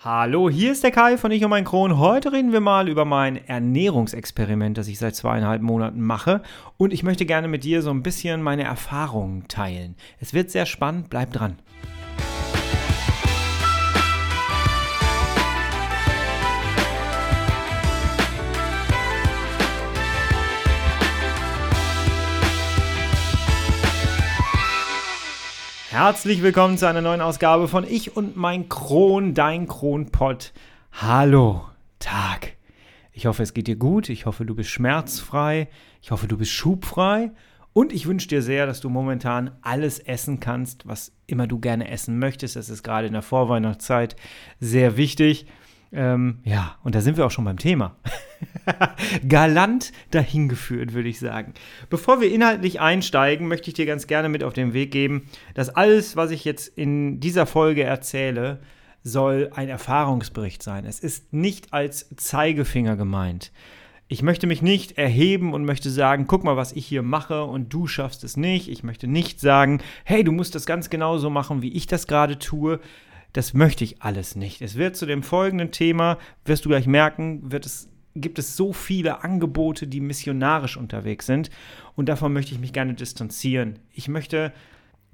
Hallo, hier ist der Kai von Ich und mein Kron. Heute reden wir mal über mein Ernährungsexperiment, das ich seit zweieinhalb Monaten mache. Und ich möchte gerne mit dir so ein bisschen meine Erfahrungen teilen. Es wird sehr spannend, bleib dran. Herzlich willkommen zu einer neuen Ausgabe von Ich und mein Kron, dein Kronpott. Hallo, Tag. Ich hoffe, es geht dir gut. Ich hoffe, du bist schmerzfrei. Ich hoffe, du bist schubfrei. Und ich wünsche dir sehr, dass du momentan alles essen kannst, was immer du gerne essen möchtest. Das ist gerade in der Vorweihnachtszeit sehr wichtig. Ähm, ja, und da sind wir auch schon beim Thema. Galant dahingeführt, würde ich sagen. Bevor wir inhaltlich einsteigen, möchte ich dir ganz gerne mit auf den Weg geben, dass alles, was ich jetzt in dieser Folge erzähle, soll ein Erfahrungsbericht sein. Es ist nicht als Zeigefinger gemeint. Ich möchte mich nicht erheben und möchte sagen, guck mal, was ich hier mache und du schaffst es nicht. Ich möchte nicht sagen, hey, du musst das ganz genauso machen, wie ich das gerade tue. Das möchte ich alles nicht. Es wird zu dem folgenden Thema, wirst du gleich merken, wird es, gibt es so viele Angebote, die missionarisch unterwegs sind. Und davon möchte ich mich gerne distanzieren. Ich möchte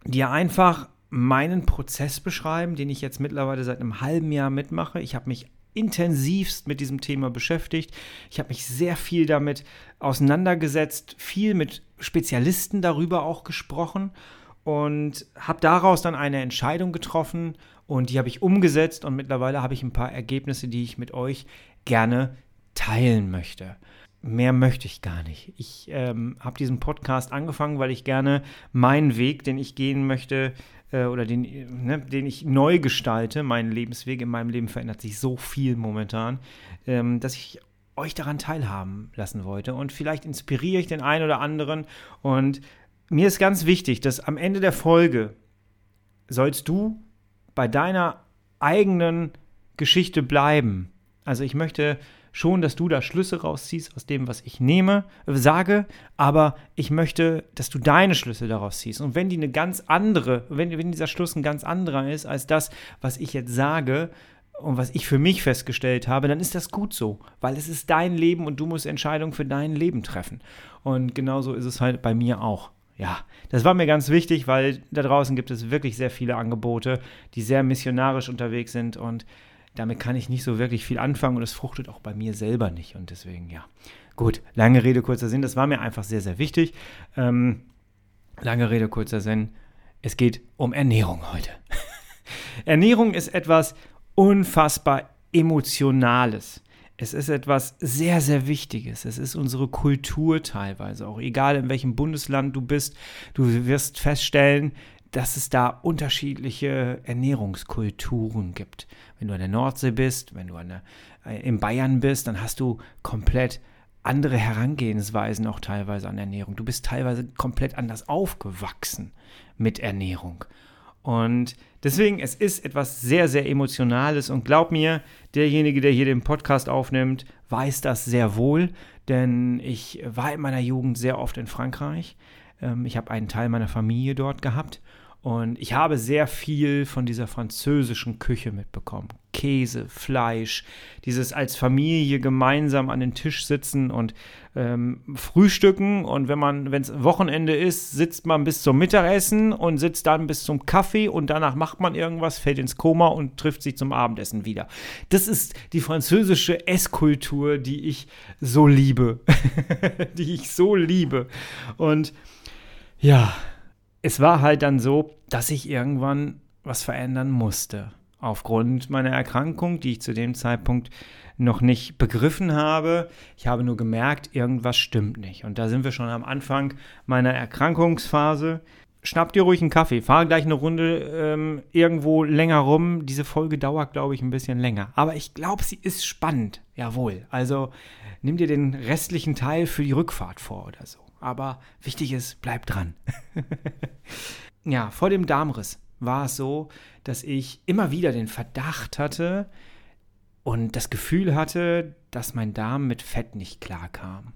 dir einfach meinen Prozess beschreiben, den ich jetzt mittlerweile seit einem halben Jahr mitmache. Ich habe mich intensivst mit diesem Thema beschäftigt. Ich habe mich sehr viel damit auseinandergesetzt, viel mit Spezialisten darüber auch gesprochen und habe daraus dann eine Entscheidung getroffen und die habe ich umgesetzt und mittlerweile habe ich ein paar Ergebnisse, die ich mit euch gerne teilen möchte. Mehr möchte ich gar nicht. Ich ähm, habe diesen Podcast angefangen, weil ich gerne meinen Weg, den ich gehen möchte, äh, oder den, ne, den ich neu gestalte, meinen Lebensweg in meinem Leben verändert sich so viel momentan, ähm, dass ich euch daran teilhaben lassen wollte. Und vielleicht inspiriere ich den einen oder anderen. Und mir ist ganz wichtig, dass am Ende der Folge sollst du bei deiner eigenen Geschichte bleiben. Also ich möchte schon, dass du da Schlüsse rausziehst aus dem, was ich nehme, äh, sage, aber ich möchte, dass du deine Schlüsse daraus ziehst. Und wenn die eine ganz andere, wenn, wenn dieser Schluss ein ganz anderer ist als das, was ich jetzt sage und was ich für mich festgestellt habe, dann ist das gut so, weil es ist dein Leben und du musst Entscheidungen für dein Leben treffen. Und genauso ist es halt bei mir auch ja, das war mir ganz wichtig, weil da draußen gibt es wirklich sehr viele Angebote, die sehr missionarisch unterwegs sind und damit kann ich nicht so wirklich viel anfangen und es fruchtet auch bei mir selber nicht und deswegen, ja. Gut, lange Rede, kurzer Sinn, das war mir einfach sehr, sehr wichtig. Ähm, lange Rede, kurzer Sinn, es geht um Ernährung heute. Ernährung ist etwas unfassbar Emotionales. Es ist etwas sehr, sehr Wichtiges. Es ist unsere Kultur teilweise auch. Egal in welchem Bundesland du bist, du wirst feststellen, dass es da unterschiedliche Ernährungskulturen gibt. Wenn du an der Nordsee bist, wenn du an der, äh, in Bayern bist, dann hast du komplett andere Herangehensweisen auch teilweise an Ernährung. Du bist teilweise komplett anders aufgewachsen mit Ernährung. Und deswegen, es ist etwas sehr, sehr Emotionales und glaub mir, derjenige, der hier den Podcast aufnimmt, weiß das sehr wohl, denn ich war in meiner Jugend sehr oft in Frankreich. Ähm, ich habe einen Teil meiner Familie dort gehabt und ich habe sehr viel von dieser französischen Küche mitbekommen. Käse, Fleisch, dieses als Familie gemeinsam an den Tisch sitzen und ähm, frühstücken. Und wenn man, wenn es Wochenende ist, sitzt man bis zum Mittagessen und sitzt dann bis zum Kaffee und danach macht man irgendwas, fällt ins Koma und trifft sich zum Abendessen wieder. Das ist die französische Esskultur, die ich so liebe. die ich so liebe. Und ja, es war halt dann so, dass ich irgendwann was verändern musste. Aufgrund meiner Erkrankung, die ich zu dem Zeitpunkt noch nicht begriffen habe. Ich habe nur gemerkt, irgendwas stimmt nicht. Und da sind wir schon am Anfang meiner Erkrankungsphase. Schnapp dir ruhig einen Kaffee, fahr gleich eine Runde ähm, irgendwo länger rum. Diese Folge dauert, glaube ich, ein bisschen länger. Aber ich glaube, sie ist spannend. Jawohl. Also nimm dir den restlichen Teil für die Rückfahrt vor oder so aber wichtig ist, bleib dran. ja, vor dem Darmriss war es so, dass ich immer wieder den Verdacht hatte und das Gefühl hatte, dass mein Darm mit Fett nicht klarkam.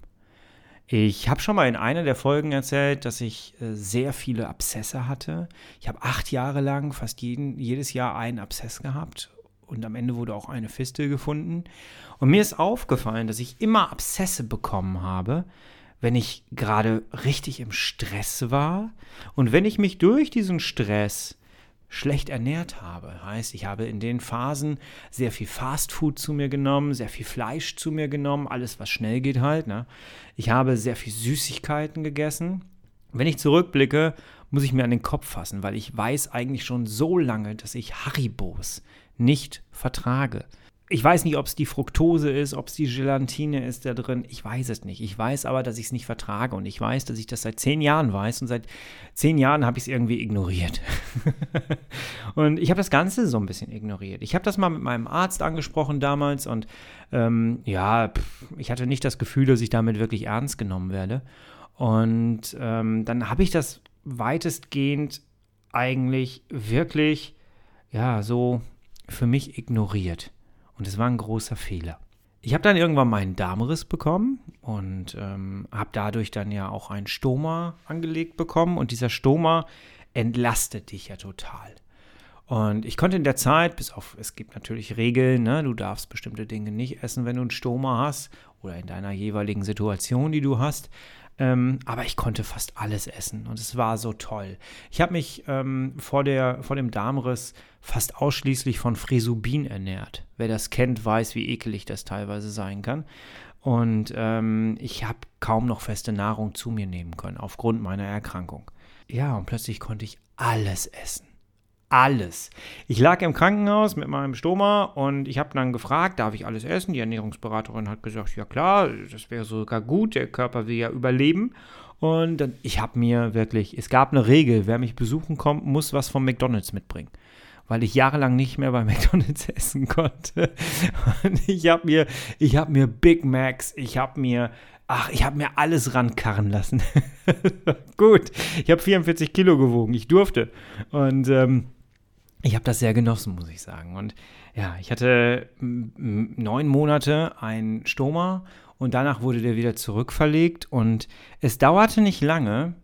Ich habe schon mal in einer der Folgen erzählt, dass ich äh, sehr viele Abszesse hatte. Ich habe acht Jahre lang fast jeden, jedes Jahr einen Abszess gehabt und am Ende wurde auch eine Fistel gefunden. Und mir ist aufgefallen, dass ich immer Abszesse bekommen habe, wenn ich gerade richtig im Stress war und wenn ich mich durch diesen Stress schlecht ernährt habe. Heißt, ich habe in den Phasen sehr viel Fastfood zu mir genommen, sehr viel Fleisch zu mir genommen, alles, was schnell geht halt. Ne? Ich habe sehr viel Süßigkeiten gegessen. Wenn ich zurückblicke, muss ich mir an den Kopf fassen, weil ich weiß eigentlich schon so lange, dass ich Haribos nicht vertrage. Ich weiß nicht, ob es die Fructose ist, ob es die Gelatine ist da drin. Ich weiß es nicht. Ich weiß aber, dass ich es nicht vertrage. Und ich weiß, dass ich das seit zehn Jahren weiß. Und seit zehn Jahren habe ich es irgendwie ignoriert. und ich habe das Ganze so ein bisschen ignoriert. Ich habe das mal mit meinem Arzt angesprochen damals. Und ähm, ja, pff, ich hatte nicht das Gefühl, dass ich damit wirklich ernst genommen werde. Und ähm, dann habe ich das weitestgehend eigentlich wirklich, ja, so für mich ignoriert. Und es war ein großer Fehler. Ich habe dann irgendwann meinen Darmriss bekommen und ähm, habe dadurch dann ja auch einen Stoma angelegt bekommen. Und dieser Stoma entlastet dich ja total. Und ich konnte in der Zeit, bis auf, es gibt natürlich Regeln, ne, du darfst bestimmte Dinge nicht essen, wenn du einen Stoma hast oder in deiner jeweiligen Situation, die du hast. Ähm, aber ich konnte fast alles essen und es war so toll. Ich habe mich ähm, vor, der, vor dem Darmriss fast ausschließlich von Fresubin ernährt. Wer das kennt, weiß, wie ekelig das teilweise sein kann. Und ähm, ich habe kaum noch feste Nahrung zu mir nehmen können, aufgrund meiner Erkrankung. Ja, und plötzlich konnte ich alles essen alles. Ich lag im Krankenhaus mit meinem Stoma und ich habe dann gefragt, darf ich alles essen? Die Ernährungsberaterin hat gesagt, ja klar, das wäre sogar gut, der Körper will ja überleben. Und ich habe mir wirklich, es gab eine Regel, wer mich besuchen kommt, muss was vom McDonald's mitbringen. Weil ich jahrelang nicht mehr bei McDonald's essen konnte. Und ich habe mir, ich habe mir Big Macs, ich habe mir Ach, ich habe mir alles rankarren lassen. Gut, ich habe 44 Kilo gewogen, ich durfte. Und ähm, ich habe das sehr genossen, muss ich sagen. Und ja, ich hatte neun Monate ein Stoma und danach wurde der wieder zurückverlegt. Und es dauerte nicht lange,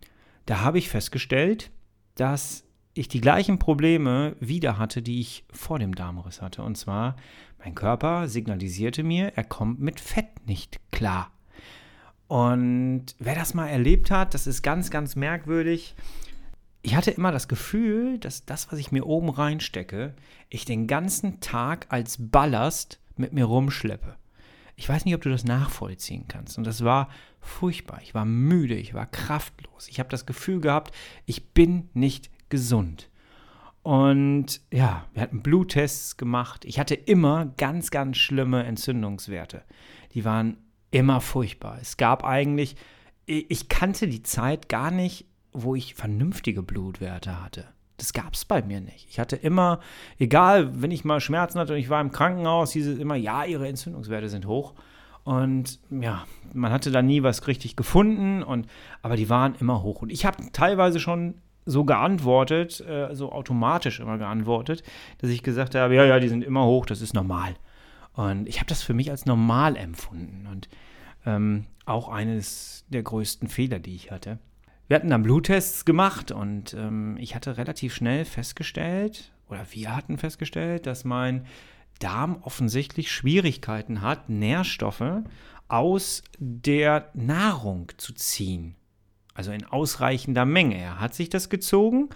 da habe ich festgestellt, dass ich die gleichen Probleme wieder hatte, die ich vor dem Darmriss hatte. Und zwar, mein Körper signalisierte mir, er kommt mit Fett nicht klar. Und wer das mal erlebt hat, das ist ganz, ganz merkwürdig ich hatte immer das Gefühl, dass das, was ich mir oben reinstecke, ich den ganzen Tag als Ballast mit mir rumschleppe. Ich weiß nicht, ob du das nachvollziehen kannst. Und das war furchtbar. Ich war müde, ich war kraftlos. Ich habe das Gefühl gehabt, ich bin nicht gesund. Und ja, wir hatten Bluttests gemacht. Ich hatte immer ganz, ganz schlimme Entzündungswerte. Die waren immer furchtbar. Es gab eigentlich, ich kannte die Zeit gar nicht wo ich vernünftige Blutwerte hatte. Das gab es bei mir nicht. Ich hatte immer, egal, wenn ich mal Schmerzen hatte und ich war im Krankenhaus, hieß es immer, ja, ihre Entzündungswerte sind hoch. Und ja, man hatte da nie was richtig gefunden, und, aber die waren immer hoch. Und ich habe teilweise schon so geantwortet, äh, so automatisch immer geantwortet, dass ich gesagt habe, ja, ja, die sind immer hoch, das ist normal. Und ich habe das für mich als normal empfunden. Und ähm, auch eines der größten Fehler, die ich hatte. Wir hatten dann Bluttests gemacht und ähm, ich hatte relativ schnell festgestellt, oder wir hatten festgestellt, dass mein Darm offensichtlich Schwierigkeiten hat, Nährstoffe aus der Nahrung zu ziehen. Also in ausreichender Menge. Er hat sich das gezogen,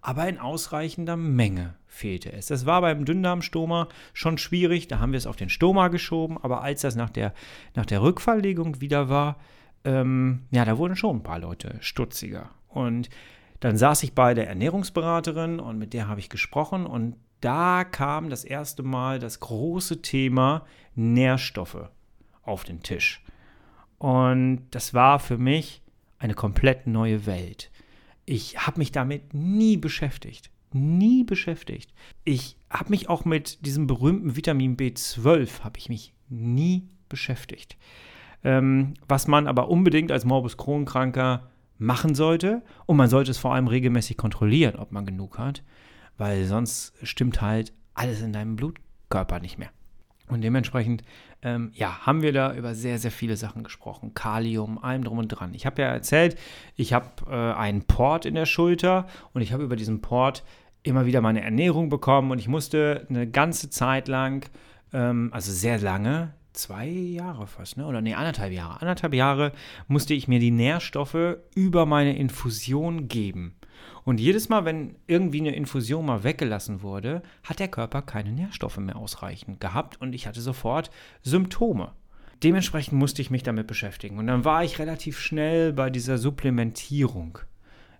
aber in ausreichender Menge fehlte es. Das war beim Dünndarmstoma schon schwierig, da haben wir es auf den Stoma geschoben, aber als das nach der, nach der Rückverlegung wieder war, ähm, ja, da wurden schon ein paar Leute stutziger. Und dann saß ich bei der Ernährungsberaterin und mit der habe ich gesprochen und da kam das erste Mal das große Thema Nährstoffe auf den Tisch. Und das war für mich eine komplett neue Welt. Ich habe mich damit nie beschäftigt. Nie beschäftigt. Ich habe mich auch mit diesem berühmten Vitamin B12 habe ich mich nie beschäftigt ähm, was man aber unbedingt als Morbus Crohn-Kranker machen sollte. Und man sollte es vor allem regelmäßig kontrollieren, ob man genug hat, weil sonst stimmt halt alles in deinem Blutkörper nicht mehr. Und dementsprechend, ähm, ja, haben wir da über sehr, sehr viele Sachen gesprochen. Kalium, allem drum und dran. Ich habe ja erzählt, ich habe äh, einen Port in der Schulter und ich habe über diesen Port immer wieder meine Ernährung bekommen und ich musste eine ganze Zeit lang, ähm, also sehr lange, zwei Jahre fast, ne? Oder nee, anderthalb Jahre. Anderthalb Jahre musste ich mir die Nährstoffe über meine Infusion geben. Und jedes Mal, wenn irgendwie eine Infusion mal weggelassen wurde, hat der Körper keine Nährstoffe mehr ausreichend gehabt und ich hatte sofort Symptome. Dementsprechend musste ich mich damit beschäftigen. Und dann war ich relativ schnell bei dieser Supplementierung.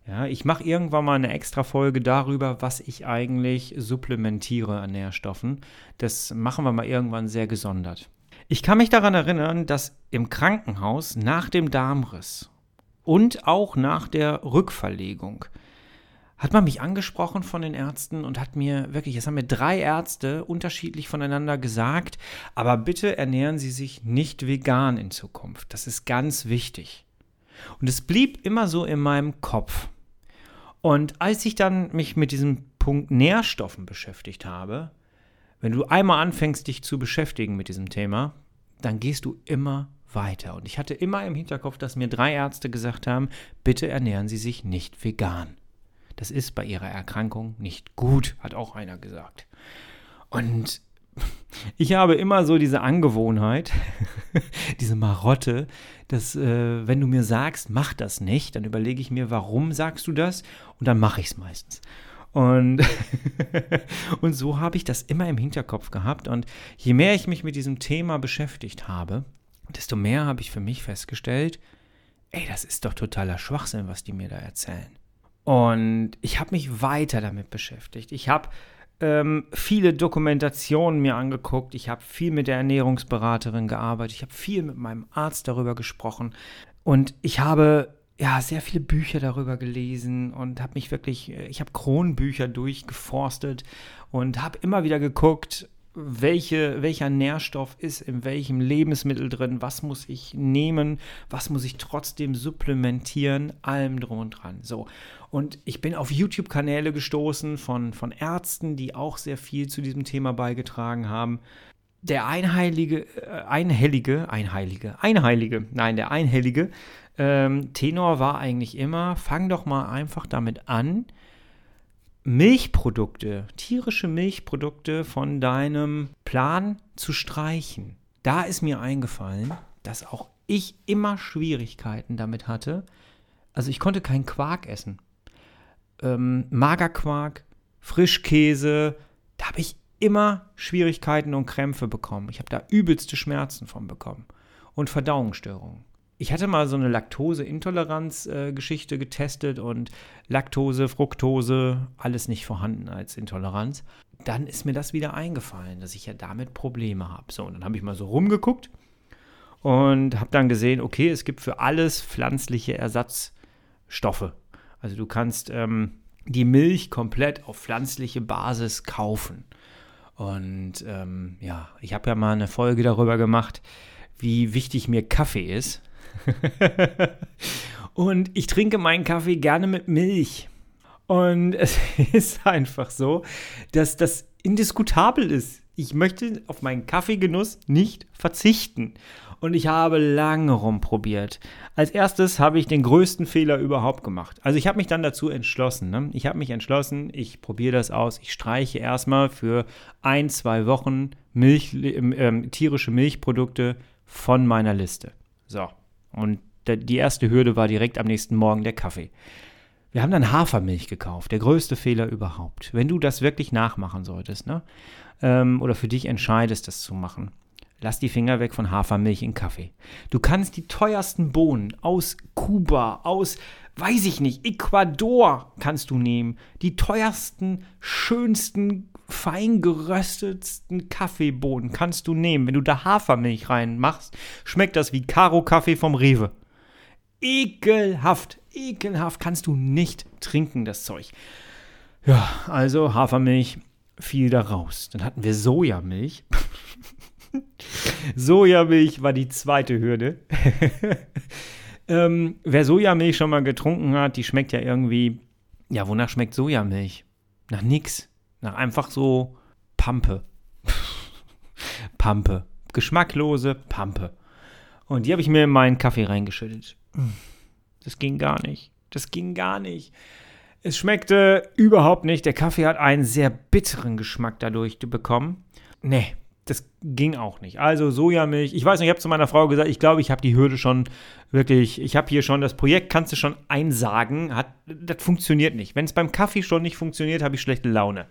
Ja, ich mache irgendwann mal eine extra Folge darüber, was ich eigentlich supplementiere an Nährstoffen. Das machen wir mal irgendwann sehr gesondert. Ich kann mich daran erinnern, dass im Krankenhaus nach dem Darmriss und auch nach der Rückverlegung hat man mich angesprochen von den Ärzten und hat mir wirklich, es haben mir drei Ärzte unterschiedlich voneinander gesagt, aber bitte ernähren Sie sich nicht vegan in Zukunft. Das ist ganz wichtig. Und es blieb immer so in meinem Kopf. Und als ich dann mich mit diesem Punkt Nährstoffen beschäftigt habe, wenn du einmal anfängst, dich zu beschäftigen mit diesem Thema, dann gehst du immer weiter. Und ich hatte immer im Hinterkopf, dass mir drei Ärzte gesagt haben, bitte ernähren Sie sich nicht vegan. Das ist bei ihrer Erkrankung nicht gut, hat auch einer gesagt. Und ich habe immer so diese Angewohnheit, diese Marotte, dass äh, wenn du mir sagst, mach das nicht, dann überlege ich mir, warum sagst du das? Und dann mache ich es meistens. Und, und so habe ich das immer im Hinterkopf gehabt. Und je mehr ich mich mit diesem Thema beschäftigt habe, desto mehr habe ich für mich festgestellt, ey, das ist doch totaler Schwachsinn, was die mir da erzählen. Und ich habe mich weiter damit beschäftigt. Ich habe ähm, viele Dokumentationen mir angeguckt. Ich habe viel mit der Ernährungsberaterin gearbeitet. Ich habe viel mit meinem Arzt darüber gesprochen. Und ich habe ja sehr viele Bücher darüber gelesen und habe mich wirklich, ich habe Kronbücher durchgeforstet und habe immer wieder geguckt, welche, welcher Nährstoff ist in welchem Lebensmittel drin, was muss ich nehmen, was muss ich trotzdem supplementieren, allem drum und dran. So. Und ich bin auf YouTube-Kanäle gestoßen von, von Ärzten, die auch sehr viel zu diesem Thema beigetragen haben. Der einheilige, äh, einhellige, einheilige, einheilige, nein, der einhellige ähm, Tenor war eigentlich immer, fang doch mal einfach damit an, Milchprodukte, tierische Milchprodukte von deinem Plan zu streichen. Da ist mir eingefallen, dass auch ich immer Schwierigkeiten damit hatte. Also ich konnte keinen Quark essen. Ähm, Magerquark, Frischkäse, da habe ich immer Schwierigkeiten und Krämpfe bekommen. Ich habe da übelste Schmerzen von bekommen und Verdauungsstörungen ich hatte mal so eine Laktoseintoleranz-Geschichte äh, getestet und Laktose, Fructose, alles nicht vorhanden als Intoleranz. Dann ist mir das wieder eingefallen, dass ich ja damit Probleme habe. So, und dann habe ich mal so rumgeguckt und habe dann gesehen, okay, es gibt für alles pflanzliche Ersatzstoffe. Also du kannst ähm, die Milch komplett auf pflanzliche Basis kaufen. Und ähm, ja, ich habe ja mal eine Folge darüber gemacht, wie wichtig mir Kaffee ist. und ich trinke meinen Kaffee gerne mit Milch. Und es ist einfach so, dass das indiskutabel ist. Ich möchte auf meinen Kaffeegenuss nicht verzichten. Und ich habe lange rumprobiert. Als erstes habe ich den größten Fehler überhaupt gemacht. Also ich habe mich dann dazu entschlossen. Ne? Ich habe mich entschlossen, ich probiere das aus. Ich streiche erstmal für ein, zwei Wochen Milch, äh, tierische Milchprodukte von meiner Liste. So, und die erste Hürde war direkt am nächsten Morgen der Kaffee. Wir haben dann Hafermilch gekauft, der größte Fehler überhaupt. Wenn du das wirklich nachmachen solltest, ne? Ähm, oder für dich entscheidest, das zu machen, lass die Finger weg von Hafermilch in Kaffee. Du kannst die teuersten Bohnen aus Kuba, aus, weiß ich nicht, Ecuador kannst du nehmen. Die teuersten, schönsten, fein geröstetsten Kaffeebohnen kannst du nehmen. Wenn du da Hafermilch reinmachst, schmeckt das wie Karo-Kaffee vom Rewe. Ekelhaft, ekelhaft kannst du nicht trinken, das Zeug. Ja, also Hafermilch fiel da raus. Dann hatten wir Sojamilch. Sojamilch war die zweite Hürde. ähm, wer Sojamilch schon mal getrunken hat, die schmeckt ja irgendwie. Ja, wonach schmeckt Sojamilch? Nach nix. Nach einfach so Pampe. Pampe. Geschmacklose Pampe. Und die habe ich mir in meinen Kaffee reingeschüttet. Das ging gar nicht. Das ging gar nicht. Es schmeckte überhaupt nicht. Der Kaffee hat einen sehr bitteren Geschmack dadurch bekommen. Nee, das ging auch nicht. Also Sojamilch, ich weiß nicht, ich habe zu meiner Frau gesagt, ich glaube, ich habe die Hürde schon wirklich, ich habe hier schon das Projekt, kannst du schon einsagen, hat, das funktioniert nicht. Wenn es beim Kaffee schon nicht funktioniert, habe ich schlechte Laune.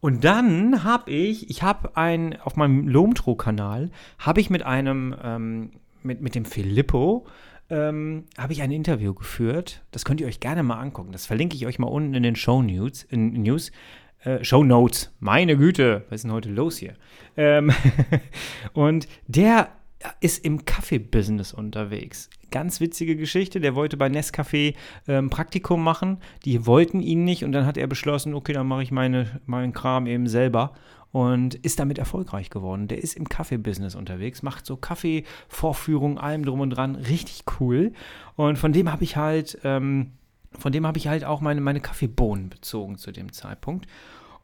Und dann habe ich, ich habe ein, auf meinem Lomtro-Kanal, habe ich mit einem, ähm, mit, mit dem Filippo, ähm, habe ich ein Interview geführt. Das könnt ihr euch gerne mal angucken. Das verlinke ich euch mal unten in den Show News. In, News. Äh, Show Notes. Meine Güte, was ist denn heute los hier? Ähm und der ist im Kaffee-Business unterwegs. Ganz witzige Geschichte. Der wollte bei Nescafé ähm, Praktikum machen. Die wollten ihn nicht und dann hat er beschlossen, okay, dann mache ich meine, meinen Kram eben selber und ist damit erfolgreich geworden. Der ist im Kaffee-Business unterwegs, macht so Kaffeevorführungen, allem drum und dran. Richtig cool. Und von dem habe ich halt. Ähm, von dem habe ich halt auch meine, meine Kaffeebohnen bezogen zu dem Zeitpunkt.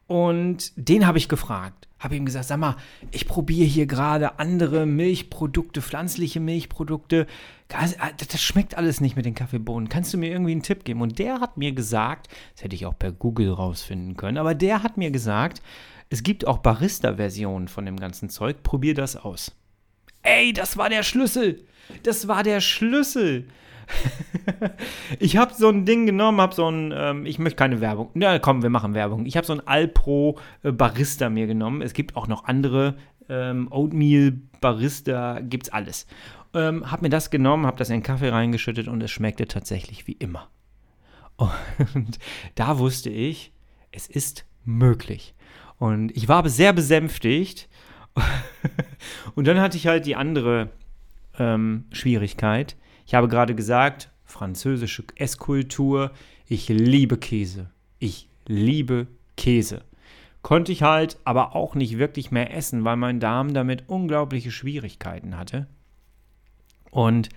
Und den habe ich gefragt. Habe ihm gesagt, sag mal, ich probiere hier gerade andere Milchprodukte, pflanzliche Milchprodukte. Das schmeckt alles nicht mit den Kaffeebohnen. Kannst du mir irgendwie einen Tipp geben? Und der hat mir gesagt, das hätte ich auch per Google rausfinden können, aber der hat mir gesagt, es gibt auch Barista-Versionen von dem ganzen Zeug. Probier das aus. Ey, das war der Schlüssel. Das war der Schlüssel. ich habe so ein Ding genommen, habe so ein, ähm, ich möchte keine Werbung. Na komm, wir machen Werbung. Ich habe so ein Alpro äh, Barista mir genommen. Es gibt auch noch andere ähm, Oatmeal Barista, gibt's alles. Ähm, habe mir das genommen, habe das in den Kaffee reingeschüttet und es schmeckte tatsächlich wie immer. Und da wusste ich, es ist möglich. Und ich war sehr besänftigt. und dann hatte ich halt die andere ähm, Schwierigkeit. Ich habe gerade gesagt, französische Esskultur. Ich liebe Käse. Ich liebe Käse. Konnte ich halt aber auch nicht wirklich mehr essen, weil mein Darm damit unglaubliche Schwierigkeiten hatte. Und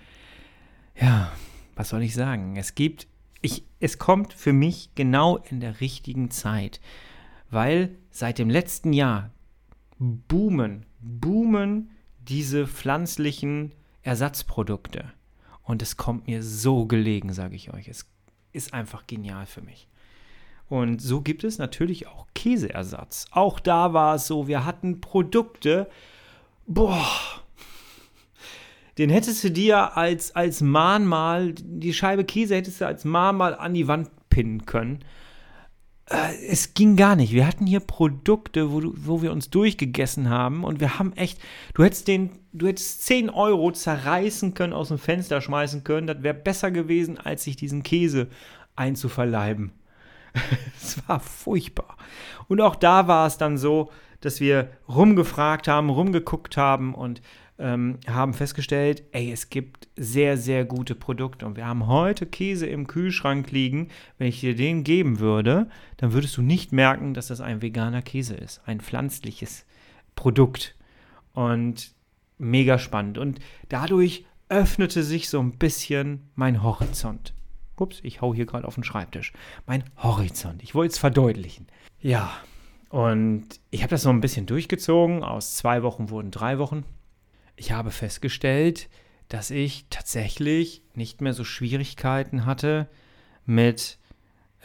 ja, was soll ich sagen? Es gibt, ich, es kommt für mich genau in der richtigen Zeit, weil seit dem letzten Jahr boomen, boomen diese pflanzlichen Ersatzprodukte. Und es kommt mir so gelegen, sage ich euch. Es ist einfach genial für mich. Und so gibt es natürlich auch Käseersatz. Auch da war es so, wir hatten Produkte, boah, den hättest du dir als, als Mahnmal, die Scheibe Käse hättest du als Mahnmal an die Wand pinnen können. Äh, es ging gar nicht. Wir hatten hier Produkte, wo, wo wir uns durchgegessen haben und wir haben echt, du hättest den, du hättest 10 Euro zerreißen können, aus dem Fenster schmeißen können. Das wäre besser gewesen, als sich diesen Käse einzuverleiben. Es war furchtbar. Und auch da war es dann so, dass wir rumgefragt haben, rumgeguckt haben und ähm, haben festgestellt, ey, es gibt sehr, sehr gute Produkte. Und wir haben heute Käse im Kühlschrank liegen. Wenn ich dir den geben würde, dann würdest du nicht merken, dass das ein veganer Käse ist. Ein pflanzliches Produkt. Und mega spannend. Und dadurch öffnete sich so ein bisschen mein Horizont. Ups, ich hau hier gerade auf den Schreibtisch. Mein Horizont. Ich wollte es verdeutlichen. Ja, und ich habe das so ein bisschen durchgezogen. Aus zwei Wochen wurden drei Wochen ich habe festgestellt, dass ich tatsächlich nicht mehr so Schwierigkeiten hatte mit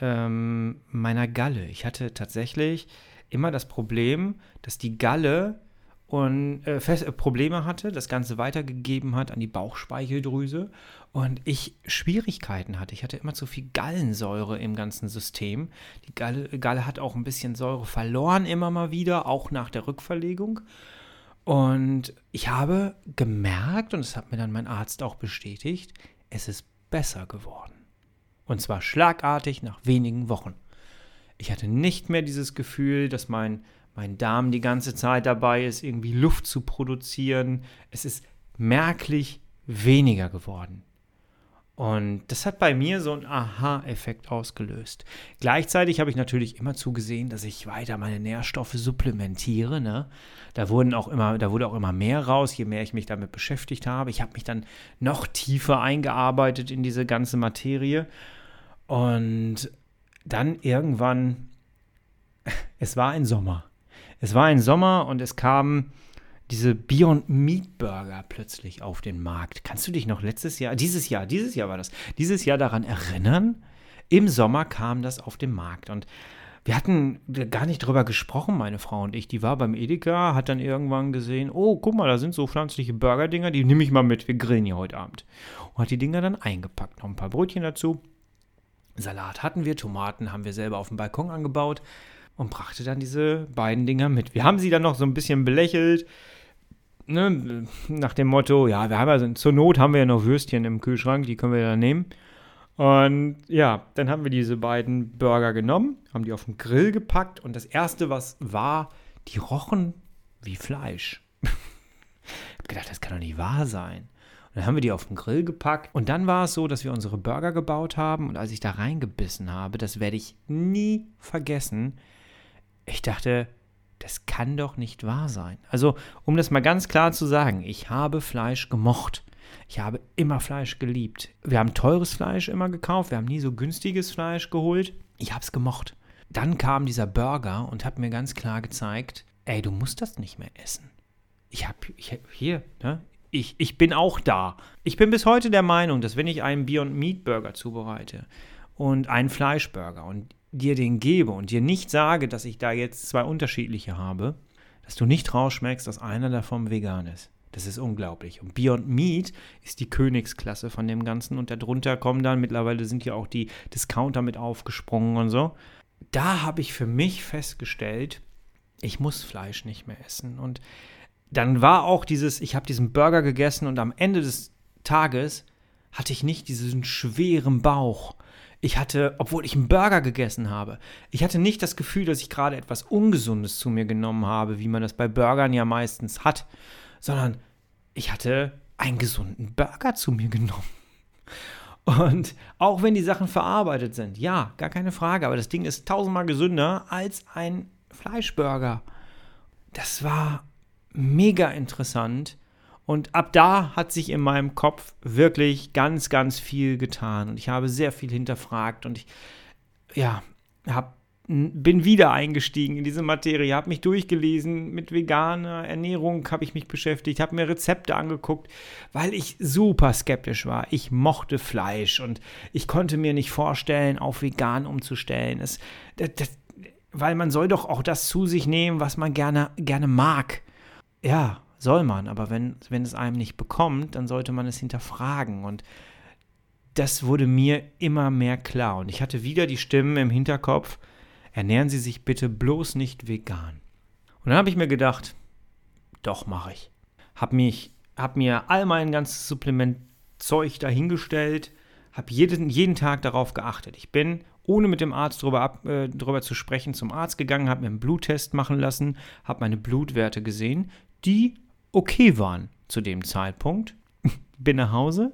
ähm, meiner Galle. Ich hatte tatsächlich immer das Problem, dass die Galle und äh, fest, äh, Probleme hatte, das Ganze weitergegeben hat an die Bauchspeicheldrüse und ich Schwierigkeiten hatte. Ich hatte immer zu viel Gallensäure im ganzen System. Die Galle, Galle hat auch ein bisschen Säure verloren, immer mal wieder, auch nach der Rückverlegung. Und ich habe gemerkt, und das hat mir dann mein Arzt auch bestätigt, es ist besser geworden. Und zwar schlagartig nach wenigen Wochen. Ich hatte nicht mehr dieses Gefühl, dass mein, mein Darm die ganze Zeit dabei ist, irgendwie Luft zu produzieren. Es ist merklich weniger geworden. Und das hat bei mir so einen Aha-Effekt ausgelöst. Gleichzeitig habe ich natürlich immer zugesehen, dass ich weiter meine Nährstoffe supplementiere. Ne? Da, wurden auch immer, da wurde auch immer mehr raus, je mehr ich mich damit beschäftigt habe. Ich habe mich dann noch tiefer eingearbeitet in diese ganze Materie. Und dann irgendwann, es war ein Sommer. Es war ein Sommer und es kamen diese Beyond Meat Burger plötzlich auf den Markt. Kannst du dich noch letztes Jahr, dieses Jahr, dieses Jahr war das, dieses Jahr daran erinnern? im Sommer kam das auf den Markt. Und wir hatten gar nicht drüber gesprochen, meine Frau und ich. Die war beim Edeka, hat dann irgendwann gesehen, oh, guck mal, da sind so pflanzliche Burger-Dinger, die nehme ich mal mit, wir grillen hier heute Abend. Und hat die Dinger dann eingepackt, noch ein paar Brötchen dazu. Salat hatten wir, Tomaten haben wir selber auf dem Balkon angebaut und brachte dann diese beiden Dinger mit. Wir haben sie dann noch so ein bisschen belächelt, ne, nach dem Motto, ja, wir haben also, zur Not haben wir ja noch Würstchen im Kühlschrank, die können wir ja nehmen. Und ja, dann haben wir diese beiden Burger genommen, haben die auf den Grill gepackt und das erste, was war, die rochen wie Fleisch. ich habe gedacht, das kann doch nicht wahr sein. Und dann haben wir die auf den Grill gepackt und dann war es so, dass wir unsere Burger gebaut haben und als ich da reingebissen habe, das werde ich nie vergessen, ich dachte, das kann doch nicht wahr sein. Also, um das mal ganz klar zu sagen, ich habe Fleisch gemocht. Ich habe immer Fleisch geliebt. Wir haben teures Fleisch immer gekauft, wir haben nie so günstiges Fleisch geholt. Ich habe es gemocht. Dann kam dieser Burger und hat mir ganz klar gezeigt, ey, du musst das nicht mehr essen. Ich habe ich, hier, ne? Ich, ich bin auch da. Ich bin bis heute der Meinung, dass wenn ich einen Beyond Meat Burger zubereite und einen Fleischburger und dir den gebe und dir nicht sage, dass ich da jetzt zwei unterschiedliche habe, dass du nicht rausschmeckst, dass einer davon vegan ist. Das ist unglaublich. Und Beyond Meat ist die Königsklasse von dem Ganzen. Und darunter kommen dann, mittlerweile sind ja auch die Discounter mit aufgesprungen und so. Da habe ich für mich festgestellt, ich muss Fleisch nicht mehr essen. Und dann war auch dieses, ich habe diesen Burger gegessen und am Ende des Tages hatte ich nicht diesen schweren Bauch, ich hatte, obwohl ich einen Burger gegessen habe, ich hatte nicht das Gefühl, dass ich gerade etwas Ungesundes zu mir genommen habe, wie man das bei Burgern ja meistens hat, sondern ich hatte einen gesunden Burger zu mir genommen. Und auch wenn die Sachen verarbeitet sind, ja, gar keine Frage, aber das Ding ist tausendmal gesünder als ein Fleischburger. Das war mega interessant und ab da hat sich in meinem Kopf wirklich ganz, ganz viel getan. Und ich habe sehr viel hinterfragt und ich, ja, hab, bin wieder eingestiegen in diese Materie, habe mich durchgelesen, mit veganer Ernährung habe ich mich beschäftigt, habe mir Rezepte angeguckt, weil ich super skeptisch war. Ich mochte Fleisch und ich konnte mir nicht vorstellen, auf vegan umzustellen. Es, das, das, weil man soll doch auch das zu sich nehmen, was man gerne, gerne mag. Ja, soll man, aber wenn, wenn es einem nicht bekommt, dann sollte man es hinterfragen. Und das wurde mir immer mehr klar. Und ich hatte wieder die Stimmen im Hinterkopf, ernähren Sie sich bitte bloß nicht vegan. Und dann habe ich mir gedacht, doch mache ich. Hab mich, hab mir all mein ganzes Supplementzeug dahingestellt, habe jeden, jeden Tag darauf geachtet. Ich bin, ohne mit dem Arzt drüber, ab, äh, zu sprechen, zum Arzt gegangen, habe mir einen Bluttest machen lassen, habe meine Blutwerte gesehen. Die okay waren zu dem Zeitpunkt. Bin nach Hause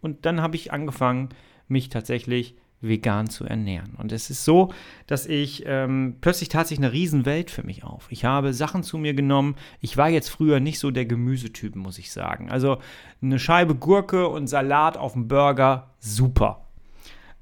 und dann habe ich angefangen, mich tatsächlich vegan zu ernähren. Und es ist so, dass ich ähm, plötzlich tat sich eine Riesenwelt für mich auf. Ich habe Sachen zu mir genommen. Ich war jetzt früher nicht so der Gemüsetyp, muss ich sagen. Also eine Scheibe Gurke und Salat auf dem Burger, super.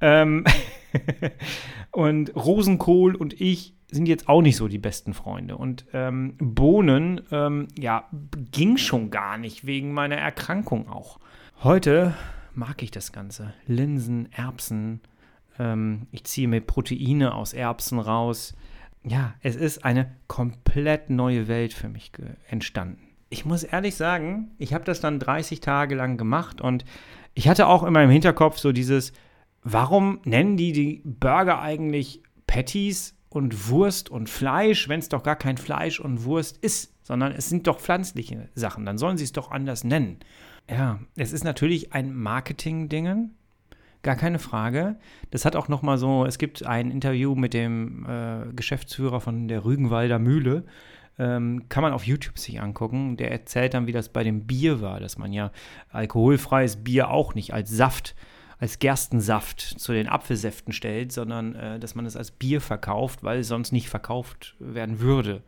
Ähm und Rosenkohl und ich sind jetzt auch nicht so die besten Freunde. Und ähm, Bohnen, ähm, ja, ging schon gar nicht, wegen meiner Erkrankung auch. Heute mag ich das Ganze. Linsen, Erbsen. Ähm, ich ziehe mir Proteine aus Erbsen raus. Ja, es ist eine komplett neue Welt für mich entstanden. Ich muss ehrlich sagen, ich habe das dann 30 Tage lang gemacht und ich hatte auch in meinem Hinterkopf so dieses, warum nennen die die Burger eigentlich Patties und Wurst und Fleisch, wenn es doch gar kein Fleisch und Wurst ist, sondern es sind doch pflanzliche Sachen, dann sollen sie es doch anders nennen. Ja, es ist natürlich ein Marketing-Dingen, gar keine Frage. Das hat auch noch mal so, es gibt ein Interview mit dem äh, Geschäftsführer von der Rügenwalder Mühle, ähm, kann man auf YouTube sich angucken. Der erzählt dann, wie das bei dem Bier war, dass man ja alkoholfreies Bier auch nicht als Saft äh, als Gerstensaft zu den Apfelsäften stellt, sondern äh, dass man es als Bier verkauft, weil es sonst nicht verkauft werden würde.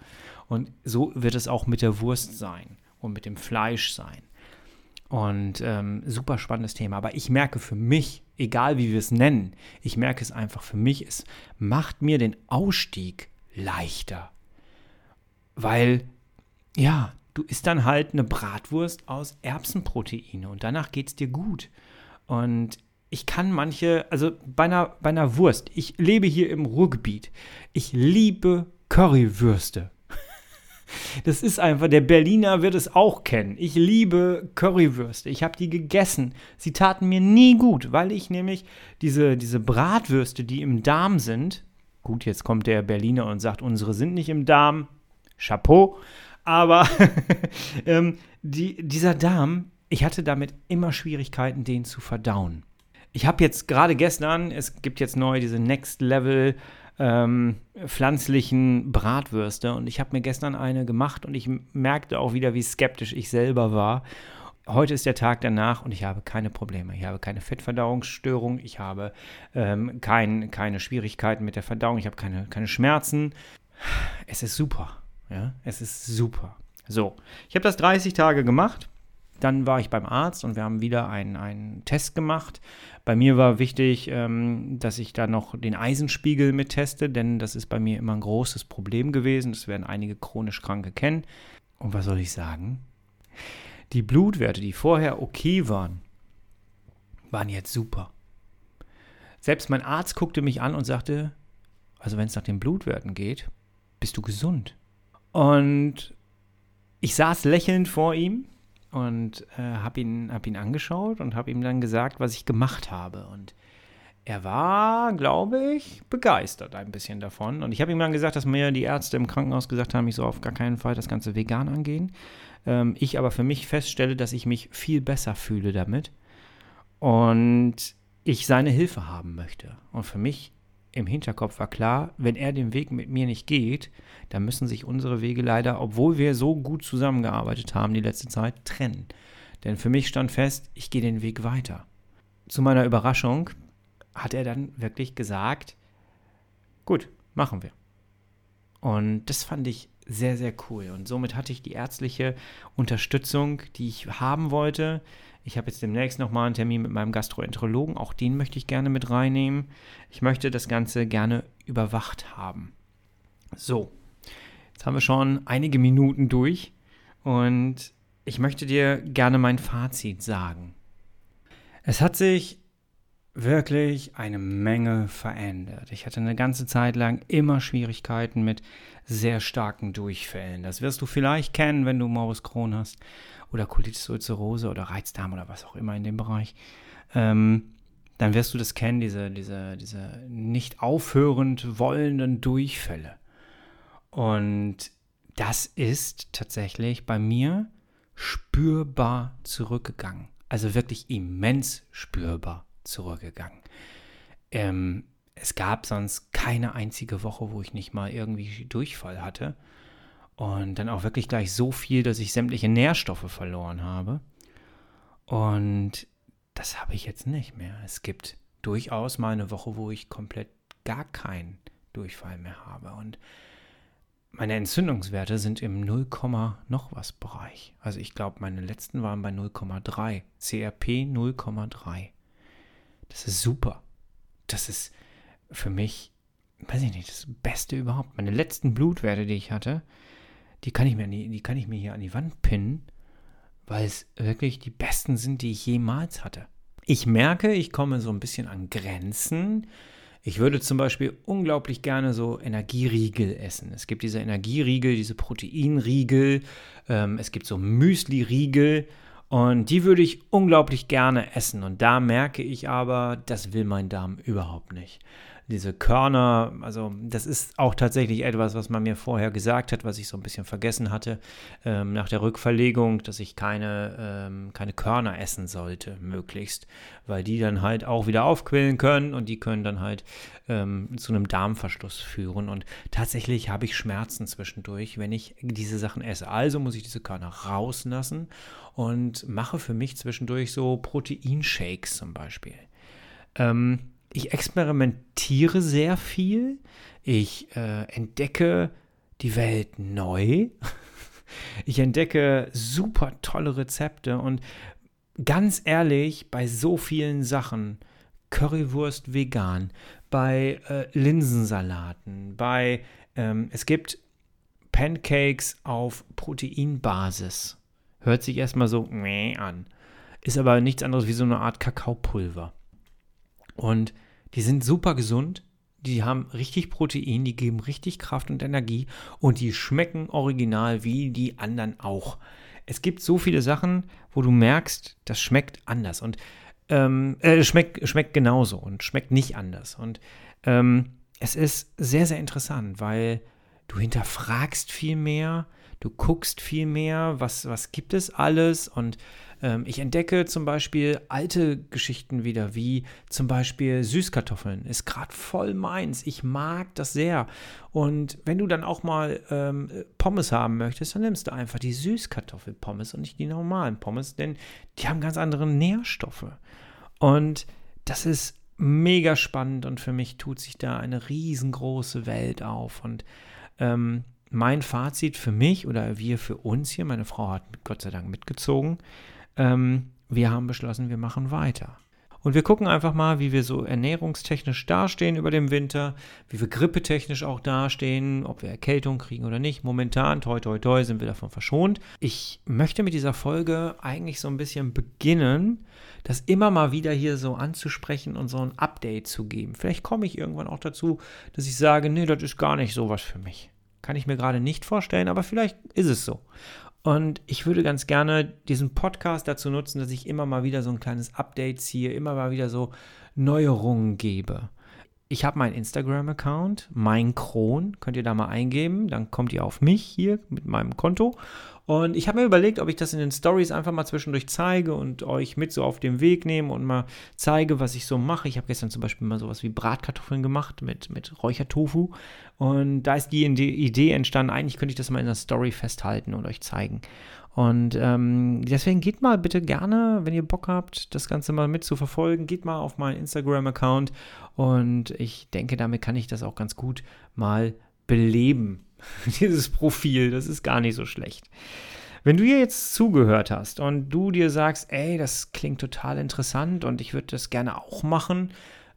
Und so wird es auch mit der Wurst sein und mit dem Fleisch sein. Und ähm, super spannendes Thema. Aber ich merke für mich, egal wie wir es nennen, ich merke es einfach für mich, es macht mir den Ausstieg leichter. Weil, ja, du isst dann halt eine Bratwurst aus Erbsenproteine und danach geht es dir gut. Und ich kann manche, also bei einer, bei einer Wurst, ich lebe hier im Ruhrgebiet, ich liebe Currywürste. Das ist einfach, der Berliner wird es auch kennen. Ich liebe Currywürste. Ich habe die gegessen. Sie taten mir nie gut, weil ich nämlich diese, diese Bratwürste, die im Darm sind, gut, jetzt kommt der Berliner und sagt, unsere sind nicht im Darm. Chapeau. Aber ähm, die, dieser Darm, ich hatte damit immer Schwierigkeiten, den zu verdauen. Ich habe jetzt gerade gestern, es gibt jetzt neu diese Next Level ähm, pflanzlichen Bratwürste und ich habe mir gestern eine gemacht und ich merkte auch wieder, wie skeptisch ich selber war. Heute ist der Tag danach und ich habe keine Probleme. Ich habe keine Fettverdauungsstörung, ich habe ähm, kein, keine Schwierigkeiten mit der Verdauung, ich habe keine, keine Schmerzen. Es ist super. Ja, es ist super. So, ich habe das 30 Tage gemacht dann war ich beim Arzt und wir haben wieder einen, einen Test gemacht. Bei mir war wichtig, ähm, dass ich da noch den Eisenspiegel mit teste, denn das ist bei mir immer ein großes Problem gewesen. Das werden einige chronisch Kranke kennen. Und was soll ich sagen? Die Blutwerte, die vorher okay waren, waren jetzt super. Selbst mein Arzt guckte mich an und sagte, also wenn es nach den Blutwerten geht, bist du gesund. Und ich saß lächelnd vor ihm und äh, habe ihn, hab ihn angeschaut und habe ihm dann gesagt, was ich gemacht habe. Und er war, glaube ich, begeistert ein bisschen davon. Und ich habe ihm dann gesagt, dass mir die Ärzte im Krankenhaus gesagt haben, ich soll auf gar keinen Fall das Ganze vegan angehen. Ähm, ich aber für mich feststelle, dass ich mich viel besser fühle damit. Und ich seine Hilfe haben möchte. Und für mich im Hinterkopf war klar, wenn er den Weg mit mir nicht geht, dann müssen sich unsere Wege leider, obwohl wir so gut zusammengearbeitet haben die letzte Zeit, trennen. Denn für mich stand fest, ich gehe den Weg weiter. Zu meiner Überraschung hat er dann wirklich gesagt, gut, machen wir. Und das fand ich sehr, sehr cool. Und somit hatte ich die ärztliche Unterstützung, die ich haben wollte. Ich habe jetzt demnächst nochmal einen Termin mit meinem Gastroenterologen. Auch den möchte ich gerne mit reinnehmen. Ich möchte das Ganze gerne überwacht haben. So, jetzt haben wir schon einige Minuten durch und ich möchte dir gerne mein Fazit sagen. Es hat sich wirklich eine Menge verändert. Ich hatte eine ganze Zeit lang immer Schwierigkeiten mit sehr starken Durchfällen. Das wirst du vielleicht kennen, wenn du Morbus Crohn hast oder Colitis ulcerose oder Reizdarm oder was auch immer in dem Bereich. Ähm, dann wirst du das kennen, diese, diese, diese nicht aufhörend wollenden Durchfälle. Und das ist tatsächlich bei mir spürbar zurückgegangen. Also wirklich immens spürbar zurückgegangen. Ähm, es gab sonst keine einzige Woche, wo ich nicht mal irgendwie Durchfall hatte. Und dann auch wirklich gleich so viel, dass ich sämtliche Nährstoffe verloren habe. Und das habe ich jetzt nicht mehr. Es gibt durchaus mal eine Woche, wo ich komplett gar keinen Durchfall mehr habe. Und meine Entzündungswerte sind im 0, noch was Bereich. Also ich glaube, meine letzten waren bei 0,3. CRP 0,3. Das ist super. Das ist für mich, weiß ich nicht, das Beste überhaupt. Meine letzten Blutwerte, die ich hatte, die kann ich mir, die, die kann ich mir hier an die Wand pinnen, weil es wirklich die besten sind, die ich jemals hatte. Ich merke, ich komme so ein bisschen an Grenzen. Ich würde zum Beispiel unglaublich gerne so Energieriegel essen. Es gibt diese Energieriegel, diese Proteinriegel, ähm, es gibt so Müsli-Riegel und die würde ich unglaublich gerne essen. Und da merke ich aber, das will mein Darm überhaupt nicht. Diese Körner, also das ist auch tatsächlich etwas, was man mir vorher gesagt hat, was ich so ein bisschen vergessen hatte ähm, nach der Rückverlegung, dass ich keine, ähm, keine Körner essen sollte, möglichst, weil die dann halt auch wieder aufquillen können und die können dann halt ähm, zu einem Darmverschluss führen. Und tatsächlich habe ich Schmerzen zwischendurch, wenn ich diese Sachen esse. Also muss ich diese Körner rauslassen und mache für mich zwischendurch so Proteinshakes zum Beispiel. Ähm, ich experimentiere sehr viel. Ich äh, entdecke die Welt neu. Ich entdecke super tolle Rezepte und ganz ehrlich, bei so vielen Sachen, Currywurst vegan, bei äh, Linsensalaten, bei, ähm, es gibt Pancakes auf Proteinbasis. Hört sich erstmal so an. Ist aber nichts anderes wie so eine Art Kakaopulver. Und die sind super gesund, die haben richtig Protein, die geben richtig Kraft und Energie und die schmecken original wie die anderen auch. Es gibt so viele Sachen, wo du merkst, das schmeckt anders und ähm, äh, schmeckt, schmeckt genauso und schmeckt nicht anders. Und ähm, es ist sehr, sehr interessant, weil du hinterfragst viel mehr, du guckst viel mehr, was, was gibt es alles und ähm, ich entdecke zum Beispiel alte Geschichten wieder, wie zum Beispiel Süßkartoffeln. Ist gerade voll meins. Ich mag das sehr. Und wenn du dann auch mal ähm, Pommes haben möchtest, dann nimmst du einfach die Süßkartoffelpommes und nicht die normalen Pommes, denn die haben ganz andere Nährstoffe. Und das ist mega spannend und für mich tut sich da eine riesengroße Welt auf. Und ähm, mein Fazit für mich oder wir für uns hier, meine Frau hat Gott sei Dank mitgezogen, ähm, wir haben beschlossen, wir machen weiter. Und wir gucken einfach mal, wie wir so ernährungstechnisch dastehen über den Winter, wie wir grippetechnisch auch dastehen, ob wir Erkältung kriegen oder nicht. Momentan, toi, toi, toi, sind wir davon verschont. Ich möchte mit dieser Folge eigentlich so ein bisschen beginnen, das immer mal wieder hier so anzusprechen und so ein Update zu geben. Vielleicht komme ich irgendwann auch dazu, dass ich sage, nee, das ist gar nicht so was für mich. Kann ich mir gerade nicht vorstellen, aber vielleicht ist es so. Und ich würde ganz gerne diesen Podcast dazu nutzen, dass ich immer mal wieder so ein kleines Update ziehe, immer mal wieder so Neuerungen gebe. Ich habe meinen Instagram-Account, mein Kron, könnt ihr da mal eingeben, dann kommt ihr auf mich hier mit meinem Konto und ich habe mir überlegt, ob ich das in den Stories einfach mal zwischendurch zeige und euch mit so auf den Weg nehme und mal zeige, was ich so mache. Ich habe gestern zum Beispiel mal sowas wie Bratkartoffeln gemacht mit, mit Räuchertofu. Und da ist die Idee entstanden, eigentlich könnte ich das mal in der Story festhalten und euch zeigen. Und ähm, deswegen geht mal bitte gerne, wenn ihr Bock habt, das Ganze mal mit zu verfolgen, geht mal auf meinen Instagram-Account und ich denke, damit kann ich das auch ganz gut mal beleben dieses Profil. Das ist gar nicht so schlecht. Wenn du hier jetzt zugehört hast und du dir sagst, ey, das klingt total interessant und ich würde das gerne auch machen,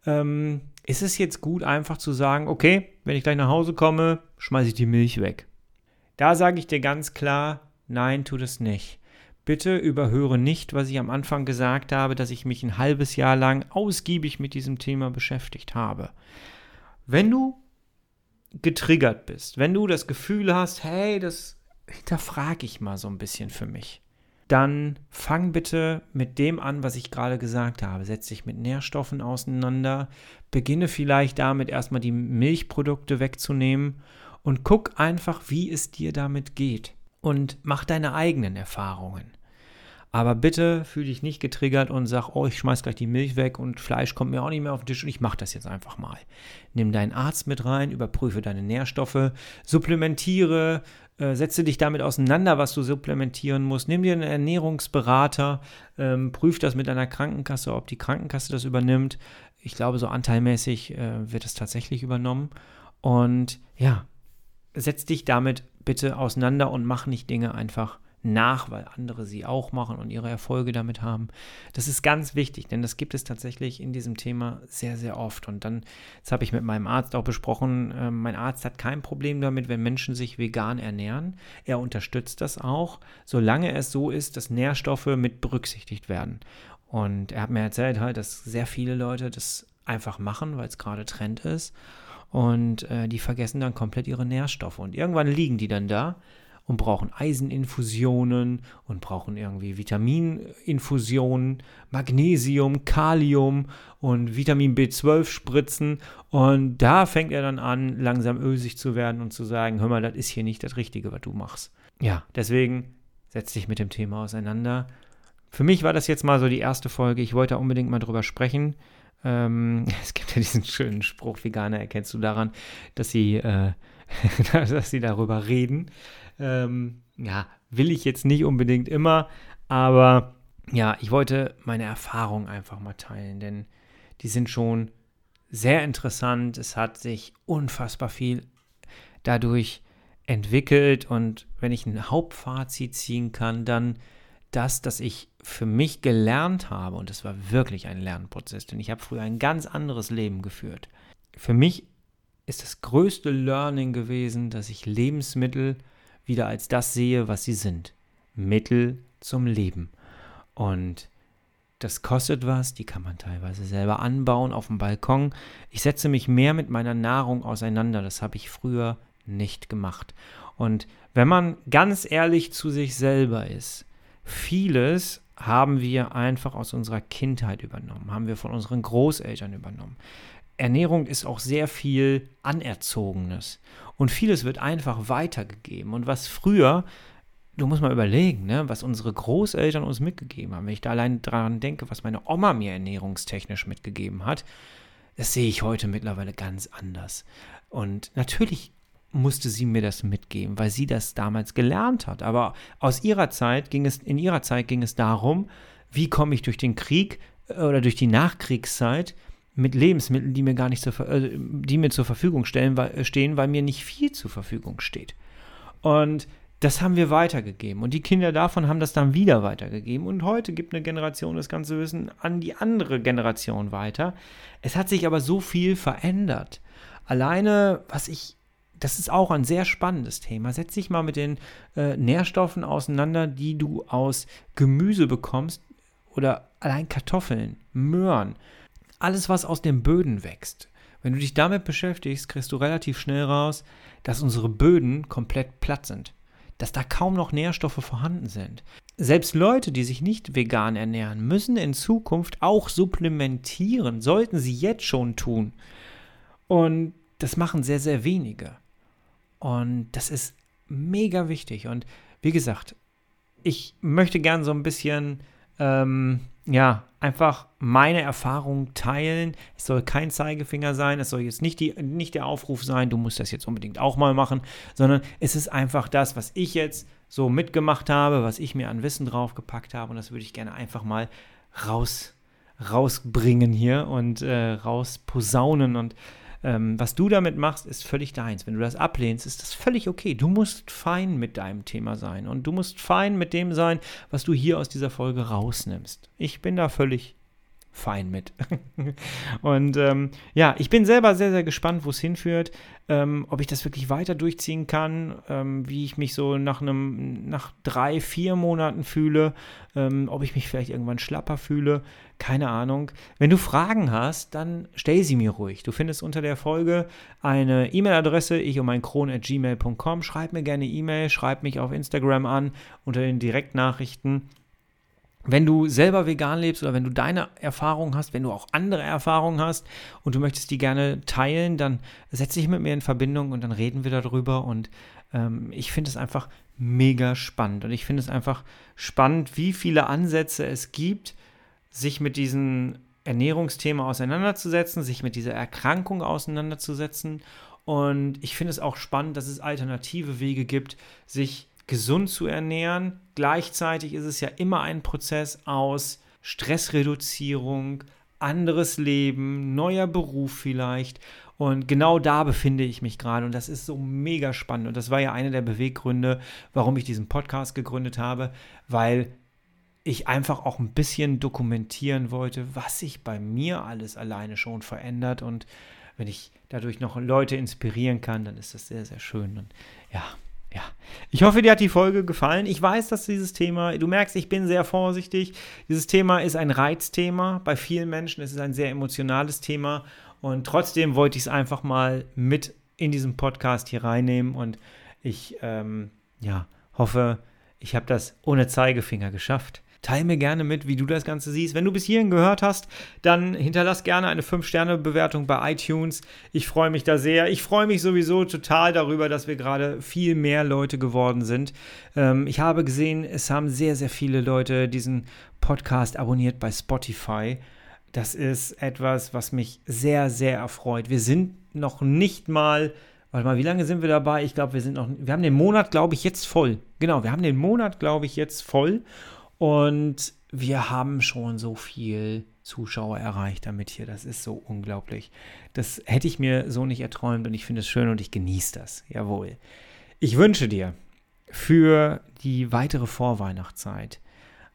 ähm, ist es jetzt gut, einfach zu sagen, okay, wenn ich gleich nach Hause komme, schmeiße ich die Milch weg. Da sage ich dir ganz klar, nein, tu das nicht. Bitte überhöre nicht, was ich am Anfang gesagt habe, dass ich mich ein halbes Jahr lang ausgiebig mit diesem Thema beschäftigt habe. Wenn du getriggert bist, wenn du das Gefühl hast, hey, das hinterfrage ich mal so ein bisschen für mich, dann fang bitte mit dem an, was ich gerade gesagt habe. Setz dich mit Nährstoffen auseinander, beginne vielleicht damit erstmal die Milchprodukte wegzunehmen und guck einfach, wie es dir damit geht und mach deine eigenen Erfahrungen. Aber bitte fühl dich nicht getriggert und sag, oh, ich schmeiß gleich die Milch weg und Fleisch kommt mir auch nicht mehr auf den Tisch und ich mache das jetzt einfach mal. Nimm deinen Arzt mit rein, überprüfe deine Nährstoffe, supplementiere, äh, setze dich damit auseinander, was du supplementieren musst. Nimm dir einen Ernährungsberater, ähm, prüf das mit deiner Krankenkasse, ob die Krankenkasse das übernimmt. Ich glaube, so anteilmäßig äh, wird es tatsächlich übernommen. Und ja, setz dich damit bitte auseinander und mach nicht Dinge einfach nach, weil andere sie auch machen und ihre Erfolge damit haben. Das ist ganz wichtig, denn das gibt es tatsächlich in diesem Thema sehr, sehr oft. Und dann, das habe ich mit meinem Arzt auch besprochen, äh, mein Arzt hat kein Problem damit, wenn Menschen sich vegan ernähren. Er unterstützt das auch, solange es so ist, dass Nährstoffe mit berücksichtigt werden. Und er hat mir erzählt halt, dass sehr viele Leute das einfach machen, weil es gerade Trend ist. Und äh, die vergessen dann komplett ihre Nährstoffe. Und irgendwann liegen die dann da und brauchen Eiseninfusionen und brauchen irgendwie Vitamininfusionen, Magnesium, Kalium und Vitamin B12 spritzen. Und da fängt er dann an, langsam ösig zu werden und zu sagen, hör mal, das ist hier nicht das Richtige, was du machst. Ja, deswegen setz dich mit dem Thema auseinander. Für mich war das jetzt mal so die erste Folge. Ich wollte unbedingt mal drüber sprechen. Ähm, es gibt ja diesen schönen Spruch, Veganer erkennst du daran, dass sie, äh, dass sie darüber reden. Ähm, ja, will ich jetzt nicht unbedingt immer, aber ja, ich wollte meine Erfahrungen einfach mal teilen, denn die sind schon sehr interessant. Es hat sich unfassbar viel dadurch entwickelt und wenn ich ein Hauptfazit ziehen kann, dann das, dass ich für mich gelernt habe, und es war wirklich ein Lernprozess, denn ich habe früher ein ganz anderes Leben geführt. Für mich ist das größte Learning gewesen, dass ich Lebensmittel wieder als das sehe, was sie sind. Mittel zum Leben. Und Das kostet was, die kann man teilweise selber anbauen auf dem Balkon. Ich setze mich mehr mit meiner Nahrung auseinander. Das habe ich früher nicht gemacht. Und wenn man ganz ehrlich zu sich selber ist, vieles haben wir einfach aus unserer Kindheit übernommen, haben wir von unseren Großeltern übernommen. Ernährung ist auch sehr viel Anerzogenes und vieles wird einfach weitergegeben. Und was früher, du musst mal überlegen, ne, was unsere Großeltern uns mitgegeben haben. Wenn ich da allein daran denke, was meine Oma mir ernährungstechnisch mitgegeben hat, das sehe ich heute mittlerweile ganz anders. Und natürlich musste sie mir das mitgeben, weil sie das damals gelernt hat. Aber aus ihrer Zeit ging es, in ihrer Zeit ging es darum, wie komme ich durch den Krieg äh, oder durch die Nachkriegszeit mit Lebensmitteln, die mir gar nicht zur, äh, die mir zur Verfügung stellen, äh, stehen, weil mir nicht viel zur Verfügung steht. Und das haben wir weitergegeben. Und die Kinder davon haben das dann wieder weitergegeben. Und heute gibt eine Generation das ganze Wissen an die andere Generation weiter. Es hat sich aber so viel verändert. Alleine, was ich das ist auch ein sehr spannendes Thema. Setz dich mal mit den äh, Nährstoffen auseinander, die du aus Gemüse bekommst oder allein Kartoffeln, Möhren, alles, was aus den Böden wächst. Wenn du dich damit beschäftigst, kriegst du relativ schnell raus, dass unsere Böden komplett platt sind. Dass da kaum noch Nährstoffe vorhanden sind. Selbst Leute, die sich nicht vegan ernähren, müssen in Zukunft auch supplementieren, sollten sie jetzt schon tun. Und das machen sehr, sehr wenige. Und das ist mega wichtig. Und wie gesagt, ich möchte gern so ein bisschen, ähm, ja, einfach meine Erfahrung teilen. Es soll kein Zeigefinger sein, es soll jetzt nicht, die, nicht der Aufruf sein, du musst das jetzt unbedingt auch mal machen, sondern es ist einfach das, was ich jetzt so mitgemacht habe, was ich mir an Wissen draufgepackt habe. Und das würde ich gerne einfach mal raus, rausbringen hier und äh, rausposaunen und ähm, was du damit machst, ist völlig deins. Wenn du das ablehnst, ist das völlig okay. Du musst fein mit deinem Thema sein und du musst fein mit dem sein, was du hier aus dieser Folge rausnimmst. Ich bin da völlig fein mit. und ähm, ja, ich bin selber sehr, sehr gespannt, wo es hinführt, ähm, ob ich das wirklich weiter durchziehen kann, ähm, wie ich mich so nach einem, nach drei, vier Monaten fühle, ähm, ob ich mich vielleicht irgendwann schlapper fühle, keine Ahnung. Wenn du Fragen hast, dann stell sie mir ruhig. Du findest unter der Folge eine E-Mail-Adresse, ich um mein Kron at gmail.com. Schreib mir gerne E-Mail, schreib mich auf Instagram an unter den Direktnachrichten wenn du selber vegan lebst oder wenn du deine Erfahrungen hast, wenn du auch andere Erfahrungen hast und du möchtest die gerne teilen, dann setz dich mit mir in Verbindung und dann reden wir darüber. Und ähm, ich finde es einfach mega spannend. Und ich finde es einfach spannend, wie viele Ansätze es gibt, sich mit diesem Ernährungsthema auseinanderzusetzen, sich mit dieser Erkrankung auseinanderzusetzen. Und ich finde es auch spannend, dass es alternative Wege gibt, sich gesund zu ernähren. Gleichzeitig ist es ja immer ein Prozess aus Stressreduzierung, anderes Leben, neuer Beruf vielleicht. Und genau da befinde ich mich gerade. Und das ist so mega spannend. Und das war ja einer der Beweggründe, warum ich diesen Podcast gegründet habe, weil ich einfach auch ein bisschen dokumentieren wollte, was sich bei mir alles alleine schon verändert. Und wenn ich dadurch noch Leute inspirieren kann, dann ist das sehr, sehr schön. Und ja, ja, ich hoffe, dir hat die Folge gefallen. Ich weiß, dass dieses Thema, du merkst, ich bin sehr vorsichtig. Dieses Thema ist ein Reizthema. Bei vielen Menschen ist es ein sehr emotionales Thema. Und trotzdem wollte ich es einfach mal mit in diesem Podcast hier reinnehmen. Und ich ähm, ja, hoffe, ich habe das ohne Zeigefinger geschafft. Teil mir gerne mit, wie du das Ganze siehst. Wenn du bis hierhin gehört hast, dann hinterlass gerne eine 5-Sterne-Bewertung bei iTunes. Ich freue mich da sehr. Ich freue mich sowieso total darüber, dass wir gerade viel mehr Leute geworden sind. Ähm, ich habe gesehen, es haben sehr, sehr viele Leute diesen Podcast abonniert bei Spotify. Das ist etwas, was mich sehr, sehr erfreut. Wir sind noch nicht mal Warte mal, wie lange sind wir dabei? Ich glaube, wir sind noch. Wir haben den Monat, glaube ich, jetzt voll. Genau, wir haben den Monat, glaube ich, jetzt voll. Und wir haben schon so viel Zuschauer erreicht damit hier. Das ist so unglaublich. Das hätte ich mir so nicht erträumt und ich finde es schön und ich genieße das. Jawohl. Ich wünsche dir für die weitere Vorweihnachtszeit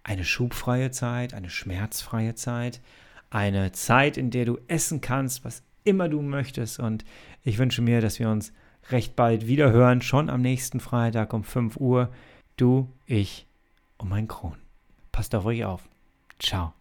eine schubfreie Zeit, eine schmerzfreie Zeit, eine Zeit, in der du essen kannst, was immer du möchtest. Und ich wünsche mir, dass wir uns recht bald wieder hören, schon am nächsten Freitag um 5 Uhr. Du, ich und mein Kron. Passt auf euch auf. Ciao.